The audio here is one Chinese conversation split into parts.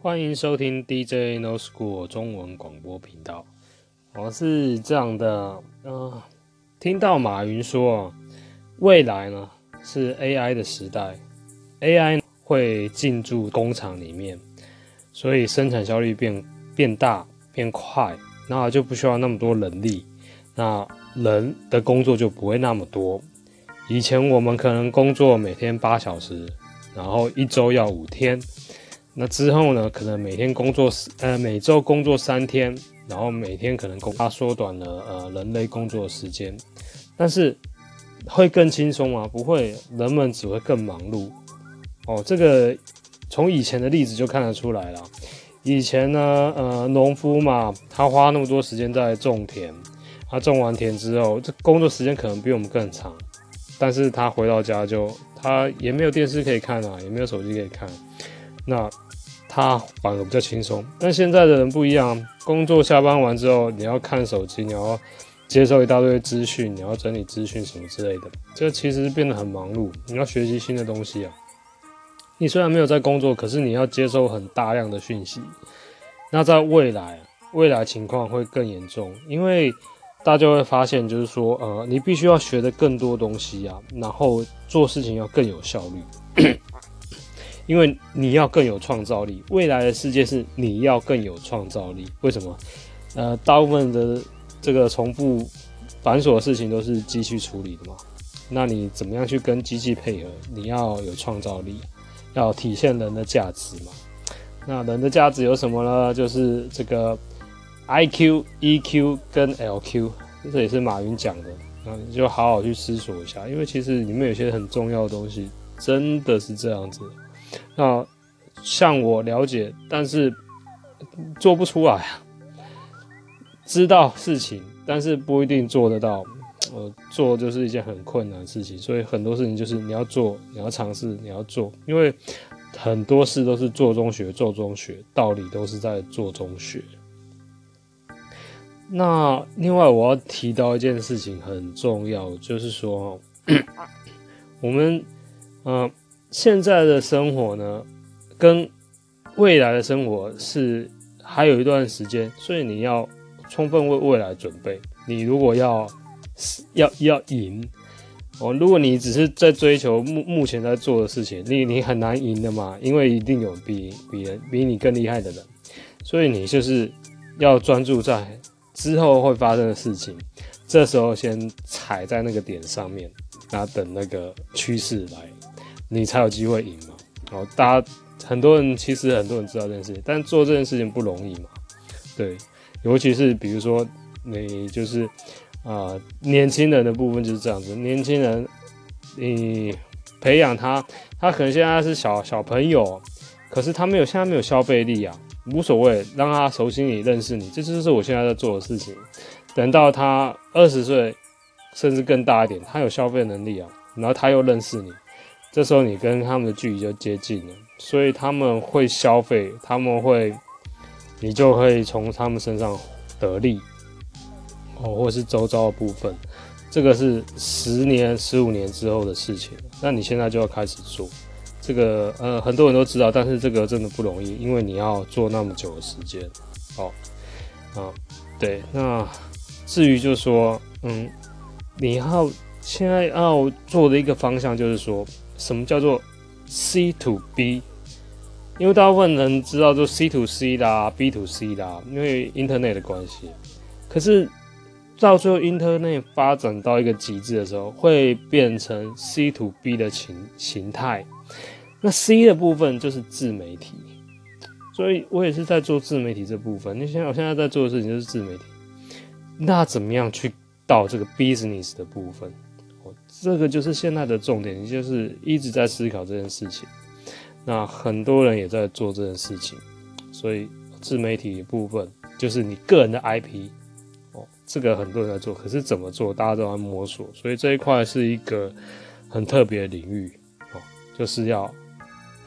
欢迎收听 DJ No School 中文广播频道。我是这样的，嗯、听到马云说，未来呢是 AI 的时代，AI 会进驻工厂里面，所以生产效率变变大变快，那就不需要那么多人力，那人的工作就不会那么多。以前我们可能工作每天八小时，然后一周要五天。那之后呢？可能每天工作呃，每周工作三天，然后每天可能工，它缩短了呃人类工作的时间，但是会更轻松吗？不会，人们只会更忙碌。哦，这个从以前的例子就看得出来了。以前呢，呃，农夫嘛，他花那么多时间在种田，他种完田之后，这工作时间可能比我们更长，但是他回到家就他也没有电视可以看啊，也没有手机可以看，那。他反而比较轻松，但现在的人不一样。工作下班完之后，你要看手机，你要接受一大堆资讯，你要整理资讯什么之类的，这其实变得很忙碌。你要学习新的东西啊。你虽然没有在工作，可是你要接收很大量的讯息。那在未来，未来情况会更严重，因为大家会发现，就是说，呃，你必须要学的更多东西啊，然后做事情要更有效率。因为你要更有创造力，未来的世界是你要更有创造力。为什么？呃，大部分的这个重复繁琐的事情都是机器处理的嘛。那你怎么样去跟机器配合？你要有创造力，要体现人的价值嘛。那人的价值有什么呢？就是这个 IQ、EQ 跟 LQ，这也是马云讲的。那你就好好去思索一下，因为其实里面有些很重要的东西，真的是这样子。那像我了解，但是做不出来啊。知道事情，但是不一定做得到。我做就是一件很困难的事情，所以很多事情就是你要做，你要尝试，你要做。因为很多事都是做中学，做中学，道理都是在做中学。那另外我要提到一件事情很重要，就是说，我们嗯。现在的生活呢，跟未来的生活是还有一段时间，所以你要充分为未来准备。你如果要要要赢哦，如果你只是在追求目目前在做的事情，你你很难赢的嘛，因为一定有比比人比你更厉害的人，所以你就是要专注在之后会发生的事情，这时候先踩在那个点上面，然后等那个趋势来。你才有机会赢嘛。哦，大家很多人其实很多人知道这件事情，但做这件事情不容易嘛。对，尤其是比如说你就是啊、年轻人的部分就是这样子。年轻人，你培养他，他可能现在是小小朋友，可是他没有现在没有消费力啊，无所谓，让他熟悉你，认识你，这就是我现在在做的事情。等到他二十岁，甚至更大一点，他有消费能力啊，然后他又认识你。这时候你跟他们的距离就接近了，所以他们会消费，他们会，你就会从他们身上得利，哦，或是周遭的部分，这个是十年、十五年之后的事情。那你现在就要开始做，这个呃很多人都知道，但是这个真的不容易，因为你要做那么久的时间。哦，啊，对，那至于就是说，嗯，你要现在要做的一个方向就是说。什么叫做 C to B？因为大部分人知道就 C to C 啦，B to C 啦，因为 Internet 的关系。可是到最后 Internet 发展到一个极致的时候，会变成 C to B 的形形态。那 C 的部分就是自媒体，所以我也是在做自媒体这部分。你现在我现在在做的事情就是自媒体。那怎么样去到这个 business 的部分？这个就是现在的重点，就是一直在思考这件事情。那很多人也在做这件事情，所以自媒体部分就是你个人的 IP 哦，这个很多人在做，可是怎么做，大家都在摸索。所以这一块是一个很特别的领域哦，就是要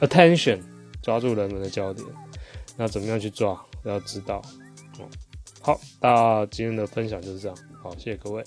attention 抓住人们的焦点。那怎么样去抓？要知道哦。好，那今天的分享就是这样。好，谢谢各位。